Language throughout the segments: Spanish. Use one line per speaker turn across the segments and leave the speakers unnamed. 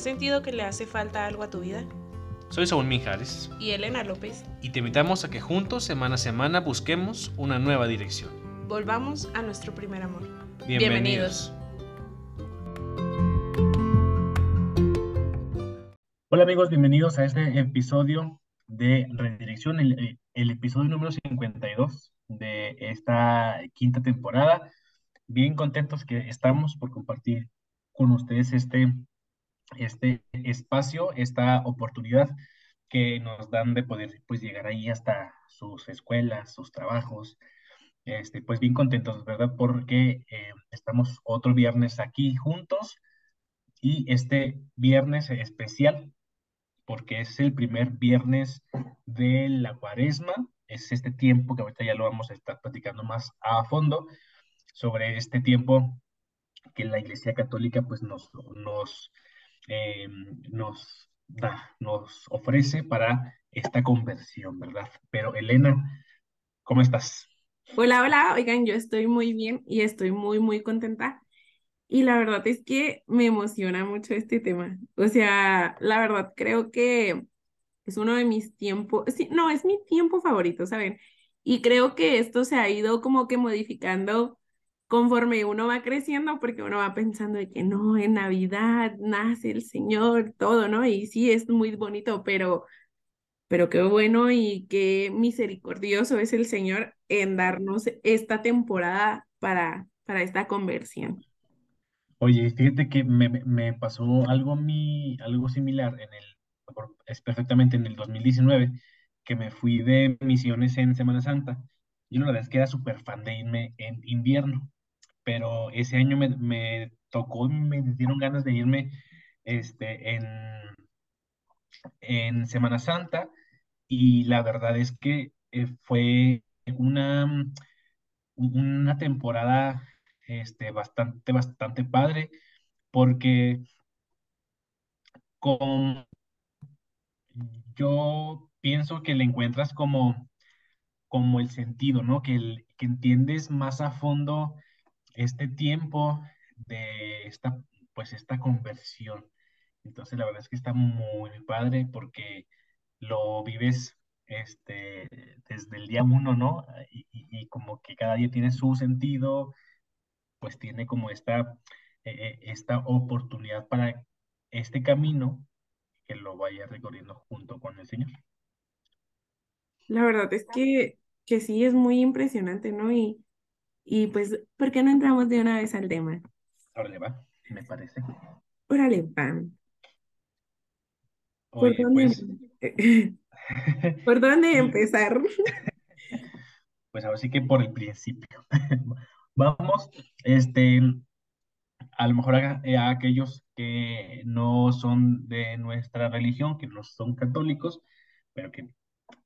¿Has sentido que le hace falta algo a tu vida?
Soy Saúl Mijares.
Y Elena López.
Y te invitamos a que juntos, semana a semana, busquemos una nueva dirección.
Volvamos a nuestro primer amor.
Bienvenidos.
Hola amigos, bienvenidos a este episodio de Redirección, el, el episodio número 52 de esta quinta temporada. Bien contentos que estamos por compartir con ustedes este, este espacio, esta oportunidad que nos dan de poder pues llegar ahí hasta sus escuelas, sus trabajos. Este, pues bien contentos, ¿verdad? Porque eh, estamos otro viernes aquí juntos y este viernes especial porque es el primer viernes de la cuaresma, es este tiempo que ahorita ya lo vamos a estar platicando más a fondo sobre este tiempo que la Iglesia Católica pues nos, nos, eh, nos da, nos ofrece para esta conversión, ¿verdad? Pero Elena, ¿cómo estás?
Hola, hola, oigan, yo estoy muy bien y estoy muy, muy contenta. Y la verdad es que me emociona mucho este tema. O sea, la verdad creo que es uno de mis tiempos, sí, no, es mi tiempo favorito, ¿saben? Y creo que esto se ha ido como que modificando conforme uno va creciendo, porque uno va pensando de que no, en Navidad nace el Señor, todo, ¿no? Y sí, es muy bonito, pero, pero qué bueno y qué misericordioso es el Señor en darnos esta temporada para, para esta conversión.
Oye, fíjate que me, me pasó algo, algo similar en el, es perfectamente en el 2019, que me fui de misiones en Semana Santa. Yo la verdad es que era súper fan de irme en invierno pero ese año me, tocó, me dieron ganas de irme este, en, en Semana Santa y la verdad es que eh, fue una, una temporada este, bastante, bastante padre porque con, yo pienso que le encuentras como, como el sentido, ¿no? Que, el, que entiendes más a fondo este tiempo de esta, pues esta conversión. Entonces la verdad es que está muy padre porque lo vives este, desde el día uno, ¿no? Y, como que cada día tiene su sentido, pues tiene como esta, eh, eh, esta oportunidad para este camino que lo vaya recorriendo junto con el Señor.
La verdad es que, que sí, es muy impresionante, ¿no? Y, y pues, ¿por qué no entramos de una vez al tema?
Órale, va, me parece.
Órale, va. ¿Por dónde, pues... ¿Por dónde empezar?
Pues ahora sí que por el principio. Vamos, este, a lo mejor a, a, aquellos que no son de nuestra religión, que no son católicos, pero que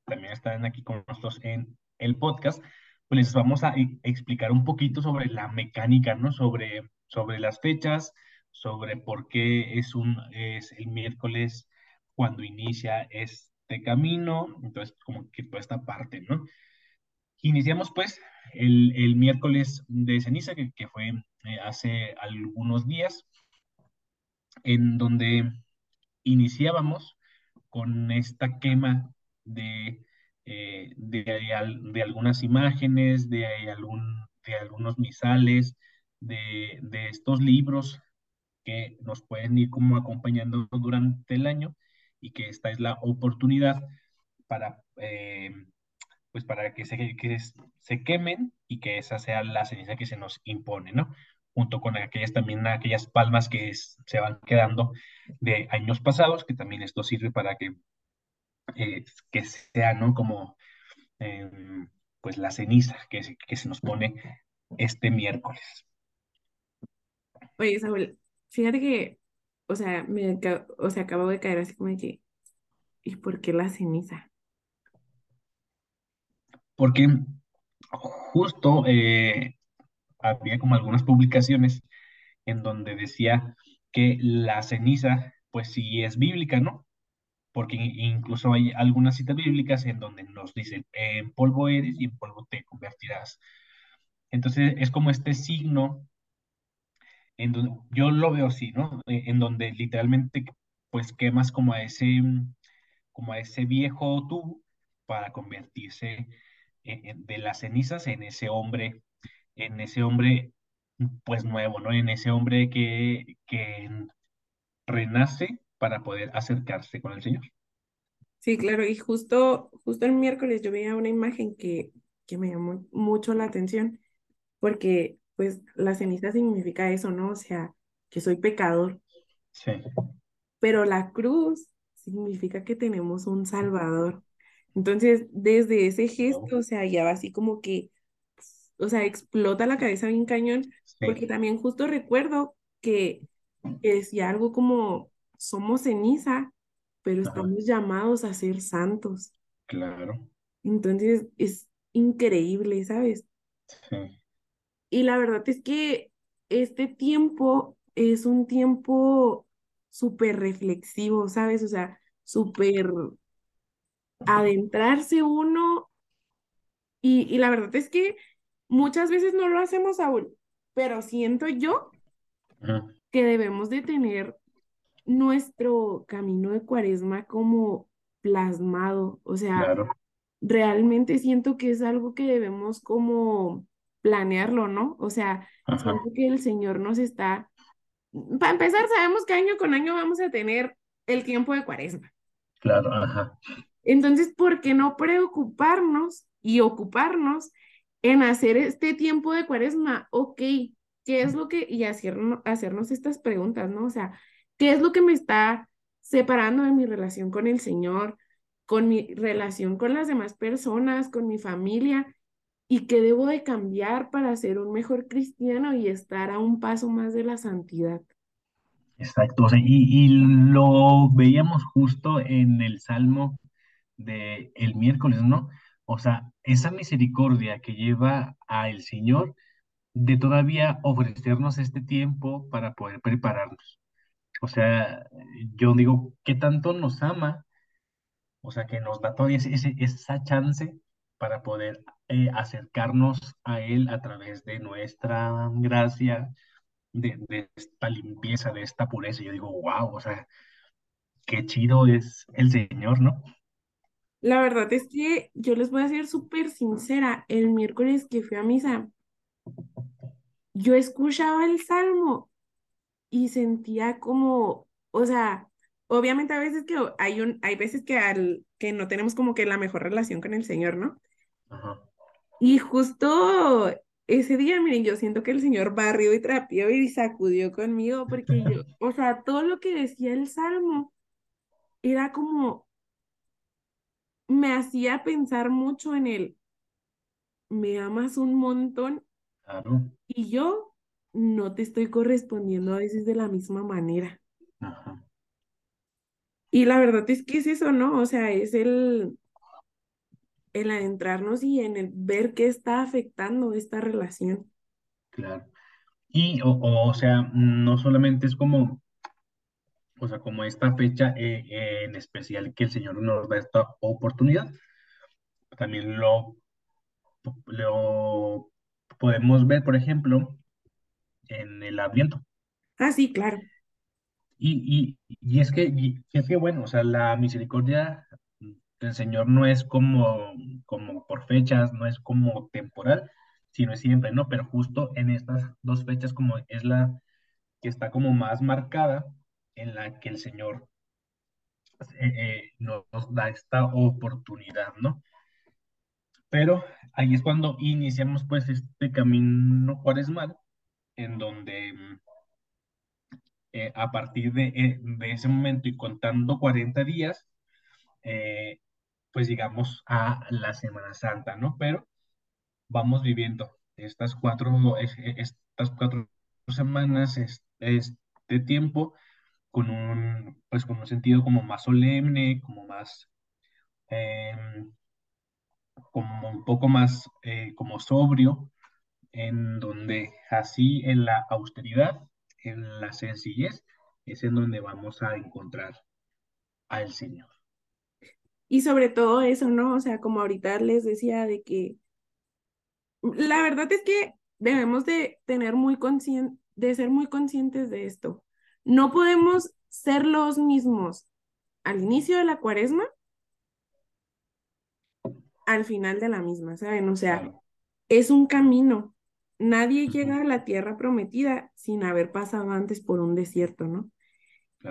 también están aquí con nosotros en el podcast, pues les vamos a e, explicar un poquito sobre la mecánica, ¿no? Sobre, sobre las fechas, sobre por qué es, un, es el miércoles cuando inicia este camino, entonces como que toda esta parte, ¿no? Iniciamos pues el, el miércoles de ceniza, que, que fue eh, hace algunos días, en donde iniciábamos con esta quema de eh, de, de, algunas imágenes, de, algún, de algunos misales, de, de, estos libros que nos pueden ir como acompañando durante el año y que esta es la oportunidad para, eh, pues para que, se, que se quemen y que esa sea la ceniza que se nos impone, ¿no? junto con aquellas también aquellas palmas que se van quedando de años pasados, que también esto sirve para que eh, que sea, ¿no? Como, em, pues la ceniza que se, que se nos pone este miércoles.
Oye, Saúl, fíjate que, o sea, me, o sea, acabo de caer así como de que, ¿y por qué la ceniza?
Porque justo eh, había como algunas publicaciones en donde decía que la ceniza, pues sí es bíblica, ¿no? Porque incluso hay algunas citas bíblicas en donde nos dicen, en polvo eres y en polvo te convertirás. Entonces es como este signo, en donde, yo lo veo así, ¿no? E, en donde literalmente pues quemas como a ese, como a ese viejo tú para convertirse de las cenizas en ese hombre, en ese hombre pues nuevo, ¿no? En ese hombre que, que renace para poder acercarse con el Señor.
Sí, claro, y justo, justo el miércoles yo veía una imagen que, que me llamó mucho la atención, porque pues la ceniza significa eso, ¿no? O sea, que soy pecador.
Sí.
Pero la cruz significa que tenemos un Salvador. Entonces, desde ese gesto, o sea, ya va así como que, o sea, explota la cabeza bien cañón, porque también justo recuerdo que, decía algo como, somos ceniza, pero estamos llamados a ser santos.
Claro.
Entonces, es increíble, ¿sabes?
Sí.
Y la verdad es que este tiempo es un tiempo súper reflexivo, ¿sabes? O sea, súper adentrarse uno. Y, la verdad es que muchas veces no lo hacemos aún, pero siento yo que debemos de tener nuestro camino de cuaresma como plasmado. O sea, realmente siento que es algo que debemos como planearlo, ¿no? O sea, siento que el Señor nos está, para empezar, sabemos que año con año vamos a tener el tiempo de cuaresma.
Claro, ajá.
Entonces, ¿por qué no preocuparnos y ocuparnos en hacer este tiempo de cuaresma? Ok, ¿qué es lo que, y hacernos, hacernos estas preguntas, ¿no? O sea, ¿qué es lo que me está separando de mi relación con el Señor, con mi relación con las demás personas, con mi familia? ¿Y qué debo de cambiar para ser un mejor cristiano y estar a un paso más de la santidad?
Exacto, y, lo veíamos justo en el Salmo de el miércoles, ¿no? O sea, esa misericordia que lleva al Señor de todavía ofrecernos este tiempo para poder prepararnos. O sea, yo digo, ¿qué tanto nos ama? O sea, que nos da todavía ese, esa chance para poder eh, acercarnos a Él a través de nuestra gracia, de, de, esta limpieza, de esta pureza. Yo digo, wow, o sea, qué chido es el Señor, ¿no?
La verdad es que yo les voy a ser súper sincera, el miércoles que fui a misa, yo escuchaba el salmo y sentía como, o sea, obviamente a veces que hay un, hay veces que al, que no tenemos como que la mejor relación con el Señor, ¿no? Y justo ese día, miren, yo siento que el Señor barrió y trapeó y sacudió conmigo porque yo, o sea, todo lo que decía el salmo era como, me hacía pensar mucho en él. Me amas un montón y yo no te estoy correspondiendo a veces de la misma manera. Y la verdad es que es eso, ¿no? O sea, es el, el adentrarnos y en el ver qué está afectando esta relación.
Claro. Y, o, o sea, no solamente es como o sea, como esta fecha eh, en especial que el Señor nos da esta oportunidad, también lo, lo podemos ver, por ejemplo, en el Adviento.
Ah, sí, claro.
Y, y, y es que, y es que, bueno, o sea, la misericordia del Señor no es como, como por fechas, no es como temporal, sino es siempre, ¿no? Pero justo en estas dos fechas como es la que está como más marcada, en la que el Señor eh, eh, nos da esta oportunidad, ¿no? Pero ahí es cuando iniciamos pues este camino cuaresmal, en donde eh, a partir de, de, ese momento y contando 40 días, pues llegamos a la Semana Santa, ¿no? Pero vamos viviendo estas cuatro, estas cuatro semanas, este tiempo, con un, pues con un sentido como más solemne, como más, em, como un poco más eh, como sobrio, en donde así en la austeridad, en la sencillez, es en donde vamos a encontrar al Señor.
Y sobre todo eso, ¿no? O sea, como ahorita les decía de que la verdad es que debemos de tener muy consciente, de ser muy conscientes de esto. No podemos ser los mismos al inicio de la cuaresma, al final de la misma, ¿saben? O sea, es un camino. Nadie llega a la tierra prometida sin haber pasado antes por un desierto, ¿no?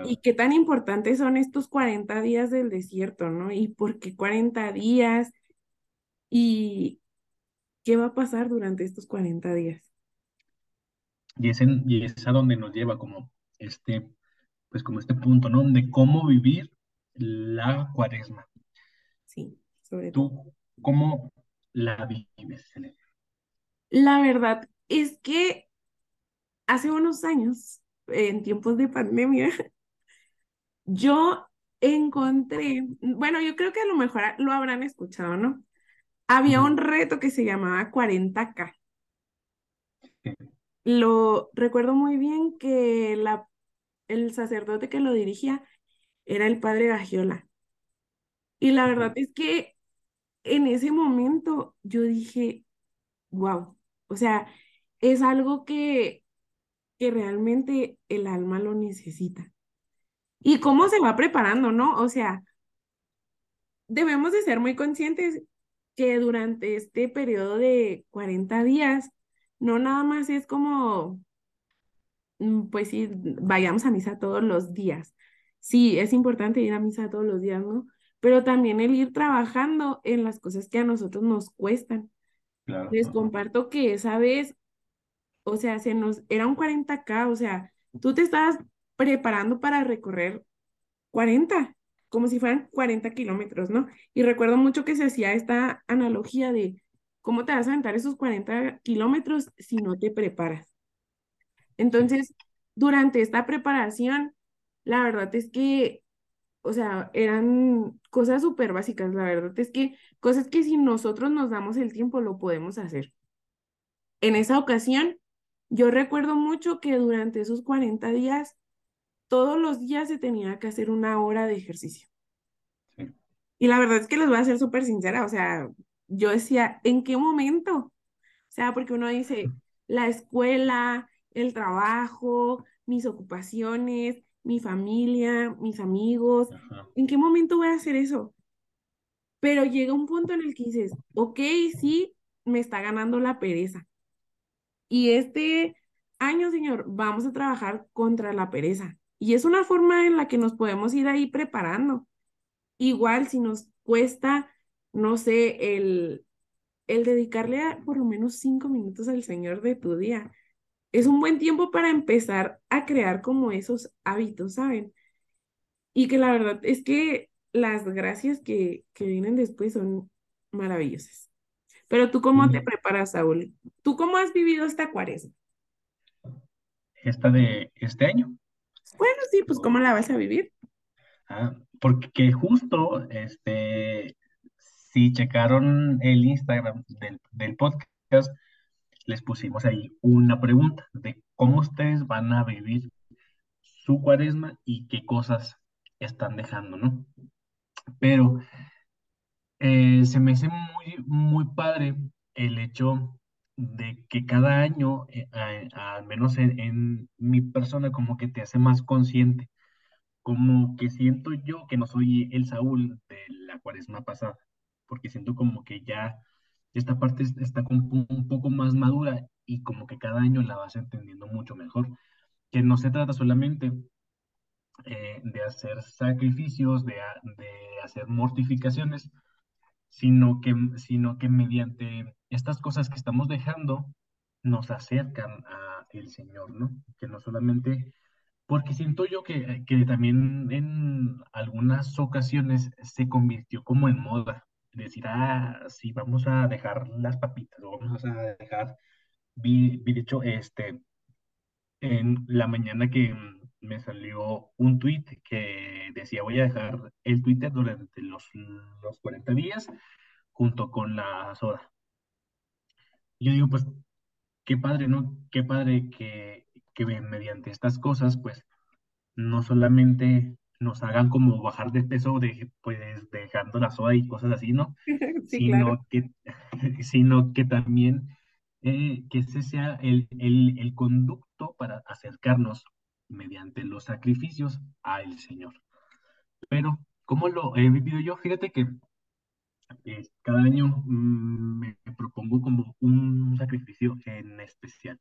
Y qué tan importantes son estos 40 días del desierto, ¿no? Y por qué 40 días y qué va a pasar durante estos 40 días.
Y es, en- y es a donde nos lleva como este, pues como este punto, ¿no? De cómo vivir la cuaresma.
Sí, sobre todo.
¿Tú cómo la vives?
La verdad es que hace unos años, en tiempos de pandemia, yo encontré, bueno, yo creo que a lo mejor lo habrán escuchado, ¿no? Había un reto que se llamaba 40K.
sí,
Lo recuerdo muy bien que la, el sacerdote que lo dirigía era el padre Gagiola. Y la verdad es que en ese momento yo dije, wow, o sea, es algo que, que realmente el alma lo necesita. ¿Y cómo se va preparando, no? O sea, debemos de ser muy conscientes que durante este periodo de 40 días, no nada más es como mm, pues sí, vayamos a misa todos los días. Sí, es importante ir a misa todos los días, ¿no? Pero también el ir trabajando en las cosas que a nosotros nos cuestan.
Claro,
Les comparto que esa vez, o sea, se nos, era un 40K, o sea, tú te estabas preparando para recorrer 40, como si fueran 40 kilómetros, ¿no? Y recuerdo mucho que se hacía esta analogía de cómo te vas a aventar esos 40 kilómetros si no te preparas. Entonces, durante esta preparación, la verdad es que, o sea, eran cosas súper básicas, la verdad es que cosas que si nosotros nos damos el tiempo lo podemos hacer. En esa ocasión, yo recuerdo mucho que durante esos 40 días, todos los días se tenía que hacer una hora de ejercicio.
sí,
Y la verdad es que les voy a ser súper sincera, o sea, yo decía, ¿en qué momento? O sea, porque uno dice, la escuela, el trabajo, mis ocupaciones, mi familia, mis amigos,
ajá,
¿en qué momento voy a hacer eso? Pero llega un punto en el que dices, ok, sí, me está ganando la pereza. Y este año, señor, vamos a trabajar contra la pereza. Y es una forma en la que nos podemos ir ahí preparando. Igual si nos cuesta, no sé, el, el dedicarle a por lo menos cinco minutos al Señor de tu día es un buen tiempo para empezar a crear como esos hábitos, ¿saben? Y que la verdad es que las gracias que, que vienen después son maravillosas. Pero tú, ¿cómo te preparas, Saúl? ¿Tú cómo has vivido esta cuaresma?
Esta de este año.
Bueno, sí, pues ¿cómo la vas a vivir?
ah, porque justo, este, si checaron el Instagram del, del podcast, les pusimos ahí una pregunta de cómo ustedes van a vivir su cuaresma y qué cosas están dejando, ¿no? Pero eh, se me hace muy, muy padre el hecho de que cada año, eh, al menos en, en mi persona, como que te hace más consciente, como que siento yo que no soy el Saúl de la cuaresma pasada, porque siento como que ya esta parte es- está un poco más madura y como que cada año la vas entendiendo mucho mejor, que no se trata solamente eh, de hacer sacrificios, de, de hacer mortificaciones, sino que, sino que mediante estas cosas que estamos dejando nos acercan a el Señor, ¿no? Que no solamente, porque siento yo que, que también en algunas ocasiones se convirtió como en moda, decir, ah, sí, vamos a dejar las papitas, o vamos a dejar, vi, vi de hecho, este, en la mañana que mm, me salió un tweet que decía, voy a dejar el Twitter durante los, los 40 días junto con la soda. Yo digo, pues, qué padre, ¿no? Qué padre que, que mediante estas cosas, pues, no solamente nos hagan como bajar de peso de, pues, dejando la soda y cosas así, ¿no?
Sí, claro.
Sino que, sino que también eh, que ese sea el, el, el conducto para acercarnos mediante los sacrificios al Señor. Pero, ¿cómo lo he vivido yo? Fíjate que eh, cada año mm, me propongo como un sacrificio en especial,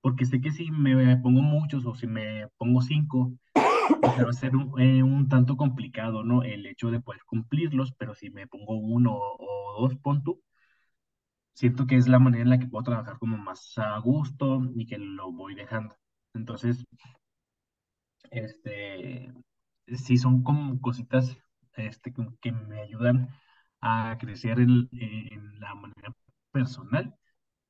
porque sé que si me pongo muchos o si me pongo cinco, pues va a ser un, eh, un tanto complicado, ¿no? El hecho de poder cumplirlos, pero si me pongo uno o dos, pon siento que es la manera en la que puedo trabajar como más a gusto y que lo voy dejando. Entonces, este, sí son como cositas este, que me ayudan a crecer en, en la manera personal,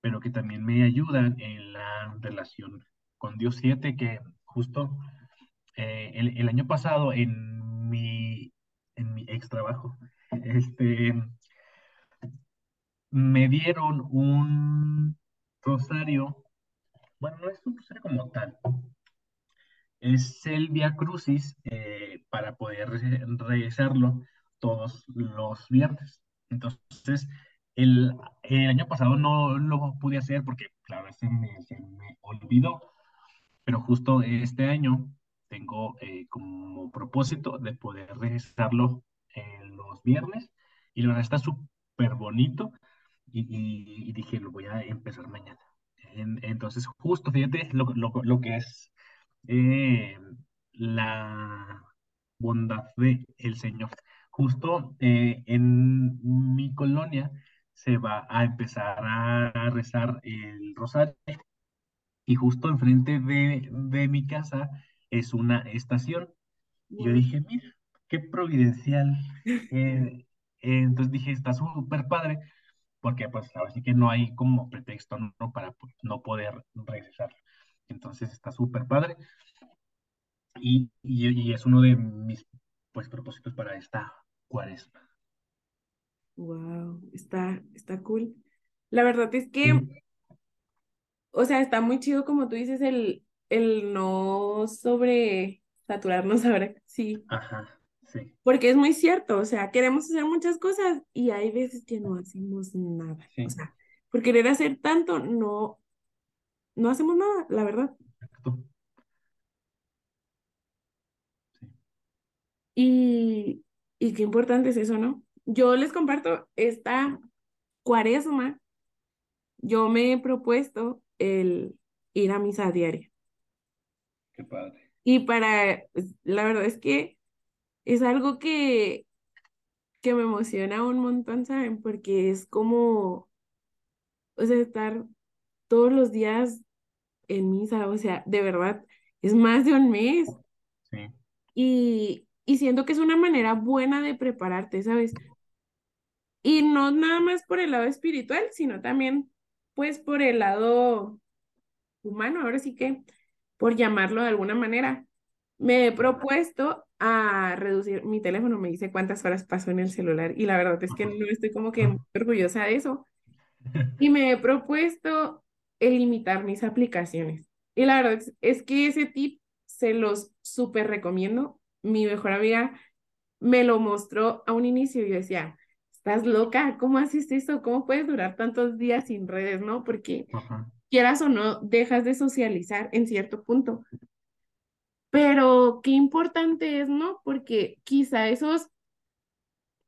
pero que también me ayudan en la relación con Dios. Siete que justo eh, el, el año pasado en mi, en mi ex trabajo, este, me dieron un rosario, bueno, no es un rosario como tal, es el Via Crucis eh, para poder re- rezarlo todos los viernes. Entonces, el, el año pasado no lo pude hacer porque, claro, se me, se me olvidó, pero justo este año tengo eh, como propósito de poder rezarlo en los viernes y la verdad está súper bonito y, y- y dije, lo voy a empezar mañana. En- entonces, justo, fíjate lo, lo, lo que es eh, la bondad de el Señor. Justo eh, en mi colonia se va a empezar a rezar el rosario y justo enfrente de, de mi casa es una estación. Y yo dije, mira, qué providencial. Eh, eh, entonces dije, está súper padre, porque pues ahora sí que no hay como pretexto, ¿no? para pues, no poder regresar. Entonces está súper padre y, y, y es uno de mis pues propósitos para esta cuaresma.
Wow, está, está cool. La verdad es que,
Sí,
o sea, está muy chido como tú dices, el, el no sobresaturarnos ahora, sí,
ajá, sí,
porque es muy cierto, o sea, queremos hacer muchas cosas y hay veces que no hacemos nada, o sea, por querer hacer tanto, no, no hacemos nada, la verdad.
exacto, sí,
Y, y qué importante es eso, ¿no? Yo les comparto esta cuaresma, yo me he propuesto el ir a misa diaria.
Qué padre.
Y para, pues, la verdad es que es algo que, que me emociona un montón, ¿saben? Porque es como, o sea, estar todos los días en misa, o sea, de verdad, es más de un mes.
Sí,
Y, y siento que es una manera buena de prepararte, ¿sabes? Y no nada más por el lado espiritual, sino también, pues, por el lado humano, ahora sí que, por llamarlo de alguna manera. Me he propuesto a reducir, mi teléfono me dice cuántas horas paso en el celular y la verdad es que no estoy como que orgullosa de eso. Y me he propuesto el limitar mis aplicaciones. Y la verdad es, es que ese tip se los súper recomiendo. Mi mejor amiga me lo mostró a un inicio y yo decía, ¿estás loca? ¿Cómo haces eso? ¿Cómo puedes durar tantos días sin redes, no? Porque
Ajá,
quieras o no, dejas de socializar en cierto punto. Pero qué importante es, ¿no? Porque quizá esos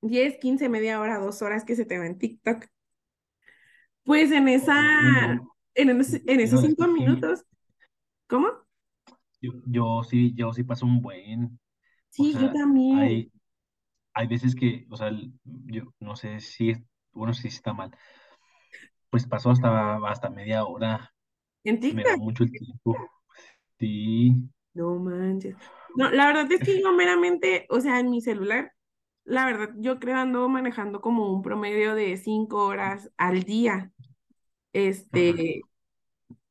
10 15 media hora, dos horas que se te va en TikTok, pues en esa, en, esos- en esos cinco minutos, ¿cómo?
yo, yo sí, yo sí paso un buen, o
Sí, yo
sea,
también.
hay, hay veces que, o sea, yo no sé si, bueno, si está mal, pues paso hasta, hasta media hora,
En
se me
TikTok.
mucho el tiempo, sí,
No manches. No, la verdad es que yo meramente, o sea, en mi celular, la verdad, yo creo ando manejando como un promedio de cinco horas al día,
ajá,
este,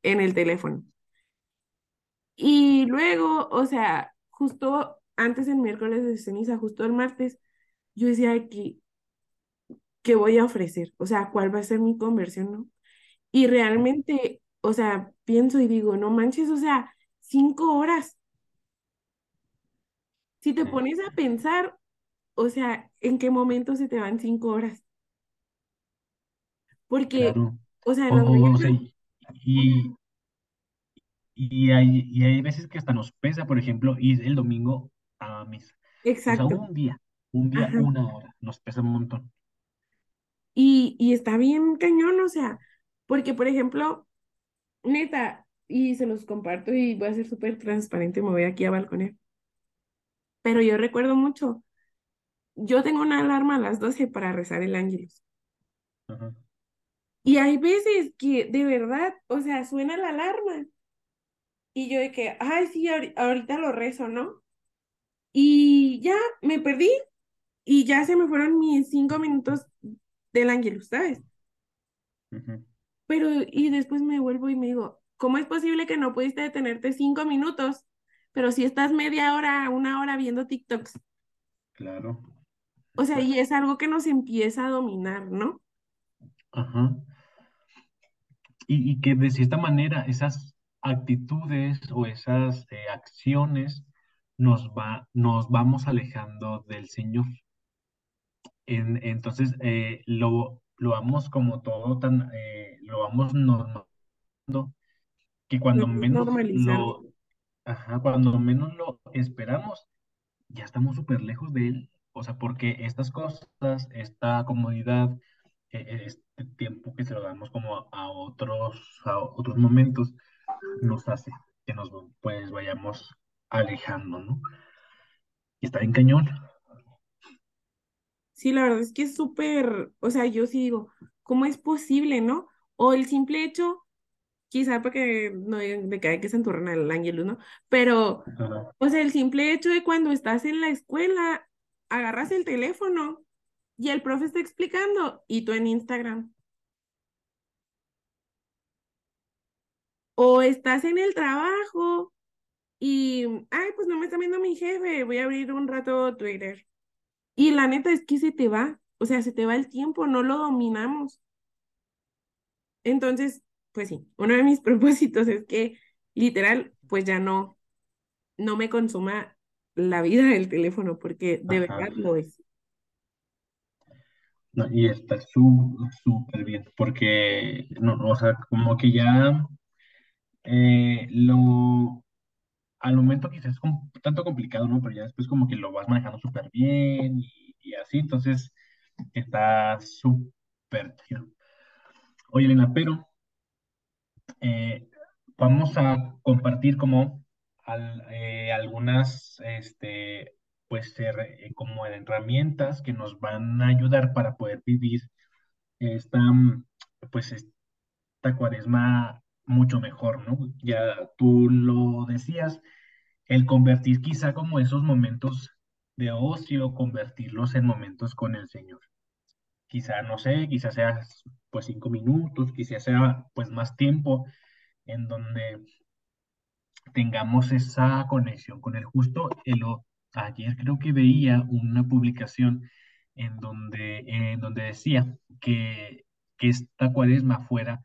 en el teléfono. Y luego, o sea, justo antes el miércoles de ceniza, justo el martes, yo decía que, ¿qué voy a ofrecer? O sea, ¿cuál va a ser mi conversión, no? Y realmente, o sea, pienso y digo, no manches, o sea, cinco horas. Si te pones a pensar, o sea, ¿en qué momento se te van cinco horas? Porque,
claro,
o sea,
o, o, o sea,
mañanas,
y, y hay, y hay veces que hasta nos pesa, por ejemplo, ir el domingo a misa. O sea,
Exacto.
un día, un día,
Ajá.
una hora, nos pesa un montón.
Y, y está bien cañón, o sea, porque por ejemplo, neta, y se los comparto y voy a ser súper transparente, me voy aquí a balconear. Pero yo recuerdo mucho, yo tengo una alarma a las 12 para rezar el ángelus.
Ajá.
Y hay veces que de verdad, o sea, suena la alarma y yo de que, ay, sí, ahori- ahorita lo rezo, ¿no? Y ya me perdí y ya se me fueron mis cinco minutos del ángelus, ¿sabes? Pero, y después me vuelvo y me digo, ¿cómo es posible que no pudiste detenerte cinco minutos, pero si estás media hora, una hora viendo TikToks?
Claro,
O sea, y
exacto.
es algo que nos empieza a dominar, ¿no?
Ajá. Y, y que de cierta manera esas actitudes o esas eh, acciones nos va, nos vamos alejando del Señor. En- entonces eh, lo, lo vamos como todo tan, eh, lo vamos normando que cuando menos
normalizando.
lo, ajá, cuando menos lo esperamos, ya estamos súper lejos de Él. O sea, porque estas cosas, esta comodidad, eh, este tiempo que se lo damos como a otros, a otros momentos, nos hace que nos pues vayamos alejando, ¿no? Y está bien cañón.
Sí, la verdad es que es súper, o sea, yo sí digo, ¿cómo es posible, no? O el simple hecho, quizá porque no digan de que se enturran el ángelus, ¿no? Pero, o sea, el simple hecho de cuando estás en la escuela, agarras el teléfono y el profe está explicando y tú en Instagram. O estás en el trabajo y, ay, pues no me está viendo mi jefe, voy a abrir un rato Twitter. Y la neta es que se te va, o sea, se te va el tiempo, no lo dominamos. Entonces, pues sí, uno de mis propósitos es que literal, pues ya no, no me consuma la vida del teléfono, porque de
Ajá.
verdad lo es.
No, y está súper bien, porque, no, o sea, como que ya eh, lo, al momento quizás es un tanto complicado, ¿no? Pero ya después como que lo vas manejando súper bien y, así, entonces está súper chido. Oye, Elena, pero eh, vamos a compartir como eh, algunas, este, pues, her- eh, como herramientas que nos van a ayudar para poder vivir esta, pues, esta cuaresma mucho mejor, ¿no? Ya tú lo decías, el convertir quizá como esos momentos de ocio, convertirlos en momentos con el Señor. Quizá, no sé, quizá sea pues cinco minutos, quizá sea pues más tiempo en donde tengamos esa conexión con el justo. El o- ayer creo que veía una publicación en donde, en donde decía que esta cuaresma fuera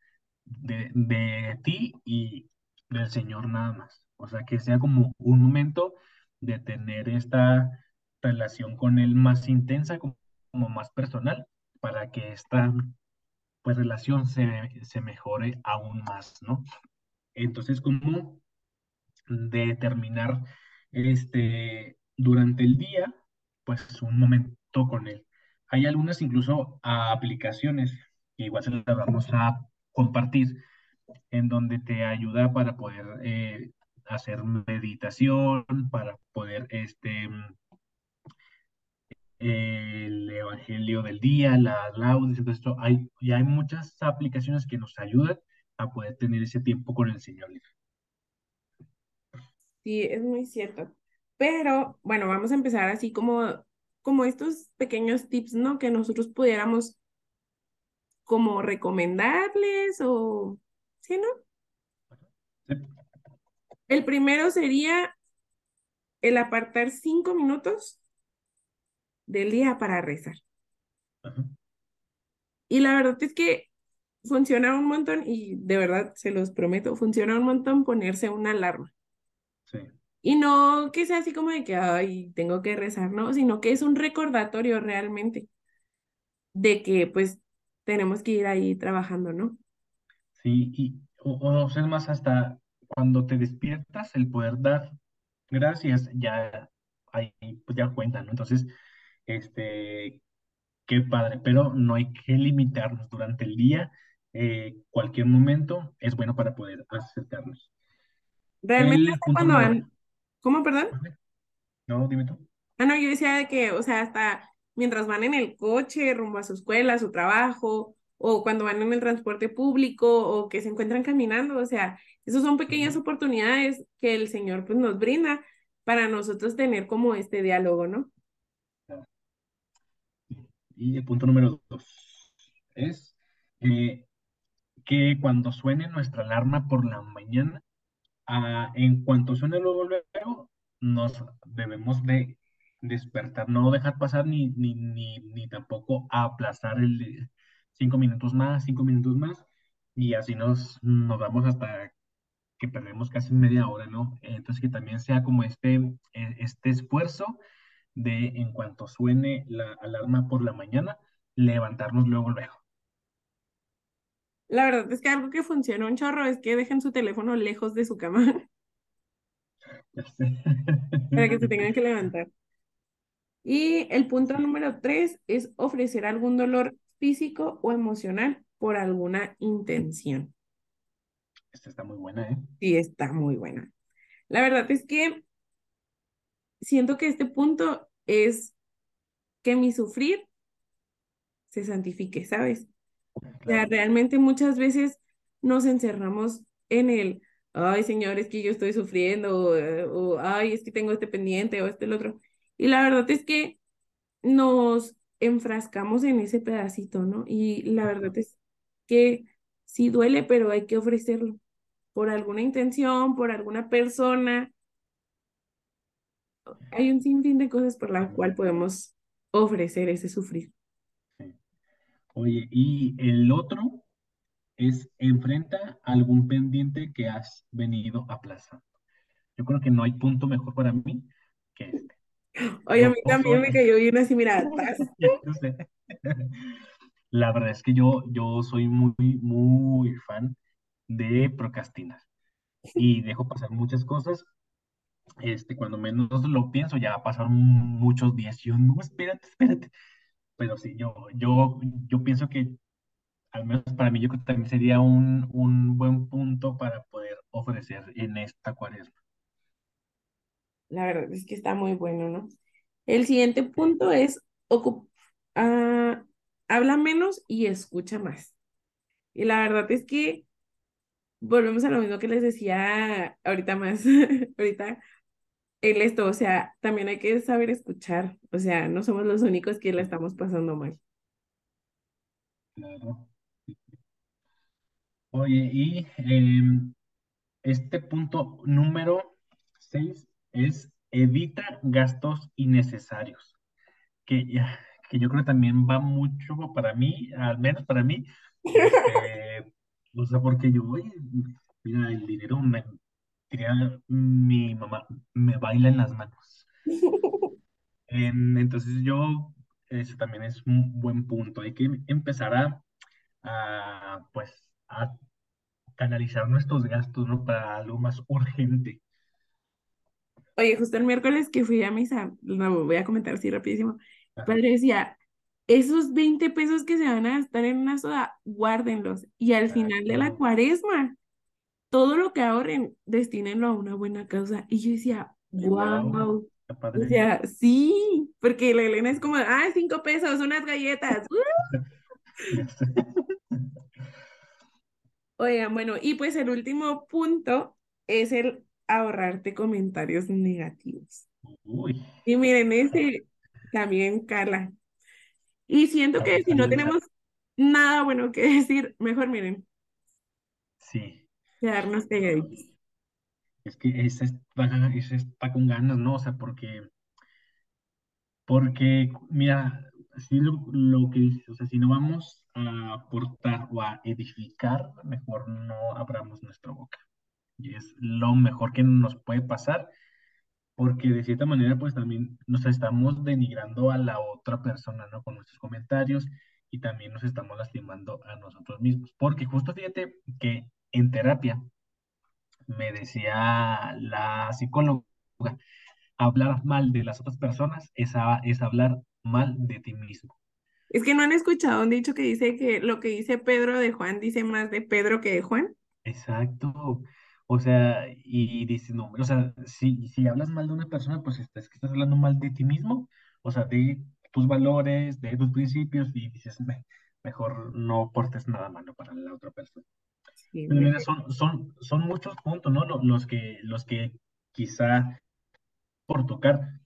de, de ti y del Señor nada más. O sea, que sea como un momento de tener esta relación con Él más intensa, como, más personal, para que esta pues, relación se, se mejore aún más, ¿no? Entonces, como determinar este, durante el día, pues un momento con él. Hay algunas incluso aplicaciones que igual se las vamos a compartir, en donde te ayuda para poder eh, hacer meditación, para poder este, el evangelio del día, las laudes, entonces esto, hay, y hay muchas aplicaciones que nos ayudan a poder tener ese tiempo con el Señor.
Sí, es muy cierto. Pero bueno, vamos a empezar así como, como estos pequeños tips, ¿no? Que nosotros pudiéramos como recomendarles o, ¿sí, no?
Sí.
El primero sería el apartar cinco minutos del día para rezar.
Ajá.
Y la verdad es que funciona un montón y de verdad se los prometo, funciona un montón ponerse una alarma.
Sí.
Y no que sea así como de que, ay, tengo que rezar, no, sino que es un recordatorio realmente de que pues tenemos que ir ahí trabajando, ¿no?
Sí, y, o, o sé más hasta cuando te despiertas, el poder dar gracias ya ahí pues ya cuenta, ¿no? Entonces, este, qué padre, pero no hay que limitarnos durante el día. eh, cualquier momento es bueno para poder acercarnos.
Realmente hasta cuando ¿cómo, perdón?
No, dime tú.
Ah, no, yo decía de que, o sea, hasta mientras van en el coche, rumbo a su escuela, a su trabajo, o cuando van en el transporte público, o que se encuentran caminando, o sea, esas son pequeñas oportunidades que el Señor pues nos brinda para nosotros tener como este diálogo, ¿no?
Y el punto número dos es eh, que cuando suene nuestra alarma por la mañana, ah, en cuanto suene luego, luego, nos debemos de despertar, no dejar pasar ni, ni, ni, ni tampoco aplazar el cinco minutos más, cinco minutos más, y así nos, nos vamos hasta que perdemos casi media hora, ¿no? Entonces que también sea como este, eh, este esfuerzo de en cuanto suene la alarma por la mañana, levantarnos luego, luego.
La verdad es que algo que funciona un chorro es que dejen su teléfono lejos de su cama
Ya sé.
para que se tengan que levantar. Y el punto número tres es ofrecer algún dolor físico o emocional por alguna intención.
Esta está muy buena, ¿eh?
Sí, está muy buena. La verdad es que siento que este punto es que mi sufrir se santifique, ¿sabes? O sea, realmente muchas veces nos encerramos en el, ay, señor, es que yo estoy sufriendo, o, o, ay, es que tengo este pendiente, o este el otro. Y la verdad es que nos enfrascamos en ese pedacito, ¿no? Y la verdad es que sí duele, pero hay que ofrecerlo por alguna intención, por alguna persona. Hay un sinfín de cosas por la cual podemos ofrecer ese sufrir.
Sí. Oye, y el otro es enfrenta algún pendiente que has venido aplazando. Yo creo que no hay punto mejor para mí que este.
Oye, a mí también me cayó bien así, mira.
La verdad es que yo, yo soy muy, muy fan de procrastinar y dejo pasar muchas cosas. Este, cuando menos lo pienso, ya pasaron muchos días. Yo, no, espérate, espérate. Pero sí, yo, yo, yo pienso que, al menos para mí, yo creo que también sería un, un buen punto para poder ofrecer en esta cuaresma.
La verdad es que está muy bueno, ¿no? El siguiente punto es ah, habla menos y escucha más. Y la verdad es que volvemos a lo mismo que les decía ahorita más, ahorita el esto, o sea, también hay que saber escuchar, o sea, no somos los únicos que la estamos pasando mal.
claro. Oye, y em, este punto número 6 es evita gastos innecesarios, que, ya- que yo creo que también va mucho para mí, al menos para mí, este, o sea, porque yo, oye, mira, el dinero me, diría mi mamá, me baila en las manos. En- entonces yo, eso también es un buen punto, hay que empezar a, a, pues, a canalizar nuestros gastos, ¿no? Para algo más urgente.
Oye, justo el miércoles que fui a misa, lo voy a comentar así rapidísimo, el padre decía, esos 20 pesos que se van a gastar en una soda, guárdenlos. Y al final de la cuaresma, todo lo que ahorren, destínenlo a una buena causa. Y yo decía,
wow,
wow. O sea, sí, porque la Elena es como, ah, cinco pesos, unas galletas. Oigan, bueno, y pues el último punto es el ahorrarte comentarios negativos.
Uy,
Y miren, ese también cala. Y siento que si no tenemos nada bueno que decir, mejor miren,
Sí,
quedarnos calladitos.
es que ese está, con ganas, ¿no? O sea, porque, porque, mira, sí lo, lo que dices, o sea, si no vamos a aportar o a edificar, mejor no abramos nuestra boca. Y es lo mejor que nos puede pasar, porque de cierta manera, pues también nos estamos denigrando a la otra persona, ¿no? Con nuestros comentarios y también nos estamos lastimando a nosotros mismos. Porque justo fíjate que en terapia, me decía la psicóloga, hablar mal de las otras personas es, es hablar mal de ti mismo.
Es que no han escuchado un dicho que dice que lo que dice Pedro de Juan dice más de Pedro que de Juan.
Exacto. O sea, y dices, no, o sea, si, si hablas mal de una persona, pues estás, que estás hablando mal de ti mismo, o sea, de tus valores, de tus principios, y dices, mejor no portes nada malo para la otra persona. son, son, son muchos puntos, ¿no? Los que, los que quizá por tocar,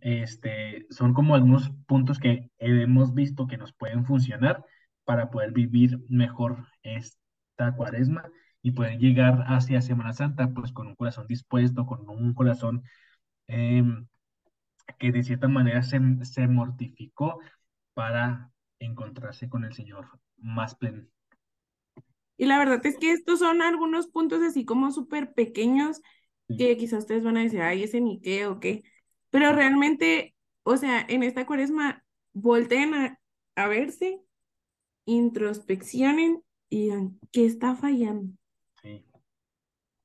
este, son como algunos puntos que hemos visto que nos pueden funcionar para poder vivir mejor esta cuaresma y poder llegar hacia Semana Santa, pues con un corazón dispuesto, con un corazón em, que de cierta manera se, se mortificó para encontrarse con el Señor más pleno.
Y la verdad es que estos son algunos puntos así como súper pequeños que quizás ustedes van a decir, ay, ese ni qué o qué. Pero realmente, o sea, en esta cuaresma, volteen a, a verse, introspeccionen y digan, ¿qué está fallando?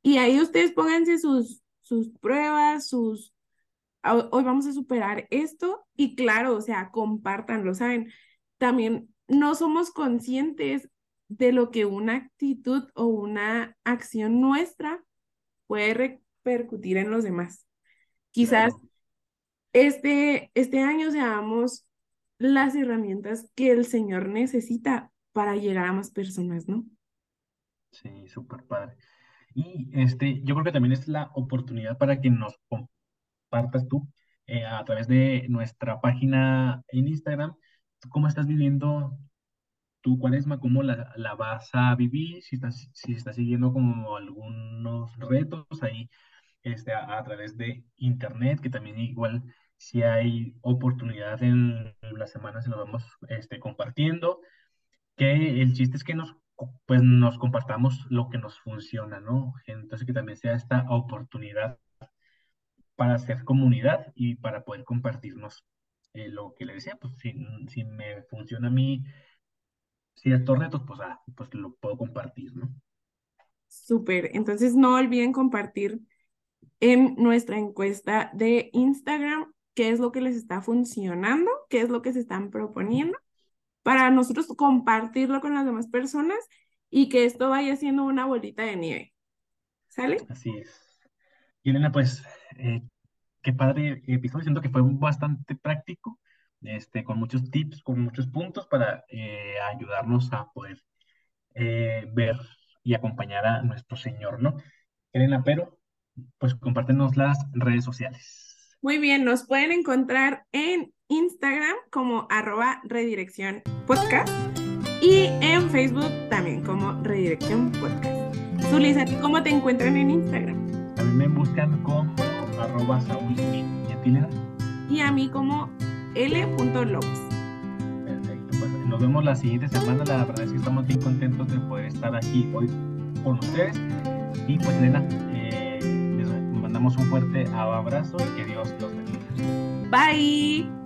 Y ahí ustedes pónganse sus, sus pruebas, sus, hoy vamos a superar esto y claro, o sea, compártanlo, ¿saben? También no somos conscientes de lo que una actitud o una acción nuestra puede repercutir en los demás. Quizás este, este año seamos las herramientas que el Señor necesita para llegar a más personas, ¿no?
Sí, súper padre. Y este, yo creo que también es la oportunidad para que nos compartas tú eh, a través de nuestra página en Instagram, cómo estás viviendo tu cuaresma, cómo la, la vas a vivir, si estás, si estás siguiendo como algunos retos ahí este, a, través de internet, que también igual si hay oportunidad en las semanas se lo vamos este, compartiendo, que el chiste es que nos pues nos compartamos lo que nos funciona, ¿no? Entonces que también sea esta oportunidad para hacer comunidad y para poder compartirnos eh, lo que le decía, pues si, si, me funciona a mí ciertos retos, pues, ah, pues lo puedo compartir, ¿no?
Súper, entonces no olviden compartir en nuestra encuesta de Instagram qué es lo que les está funcionando, qué es lo que se están proponiendo para nosotros compartirlo con las demás personas y que esto vaya siendo una bolita de nieve. ¿Sale?
Así es. Y Elena, pues, eh, qué padre episodio, siento que fue bastante práctico, este, con muchos tips, con muchos puntos para eh, ayudarnos a poder eh, ver y acompañar a nuestro Señor, ¿no? Elena, pero, pues compártenos las redes sociales.
Muy bien, nos pueden encontrar en Instagram como arroba redirección podcast y en Facebook también como redirección podcast. Zulisa, ¿cómo te encuentran en Instagram?
A mí me buscan como arroba Saúl ¿Y a ti,
Y a mí como L.Lopes.
Perfecto, pues nos vemos la siguiente semana. La verdad es que estamos bien contentos de poder estar aquí hoy con ustedes. Y pues Elena, eh, les mandamos un fuerte abrazo y que Dios los bendiga.
Bye.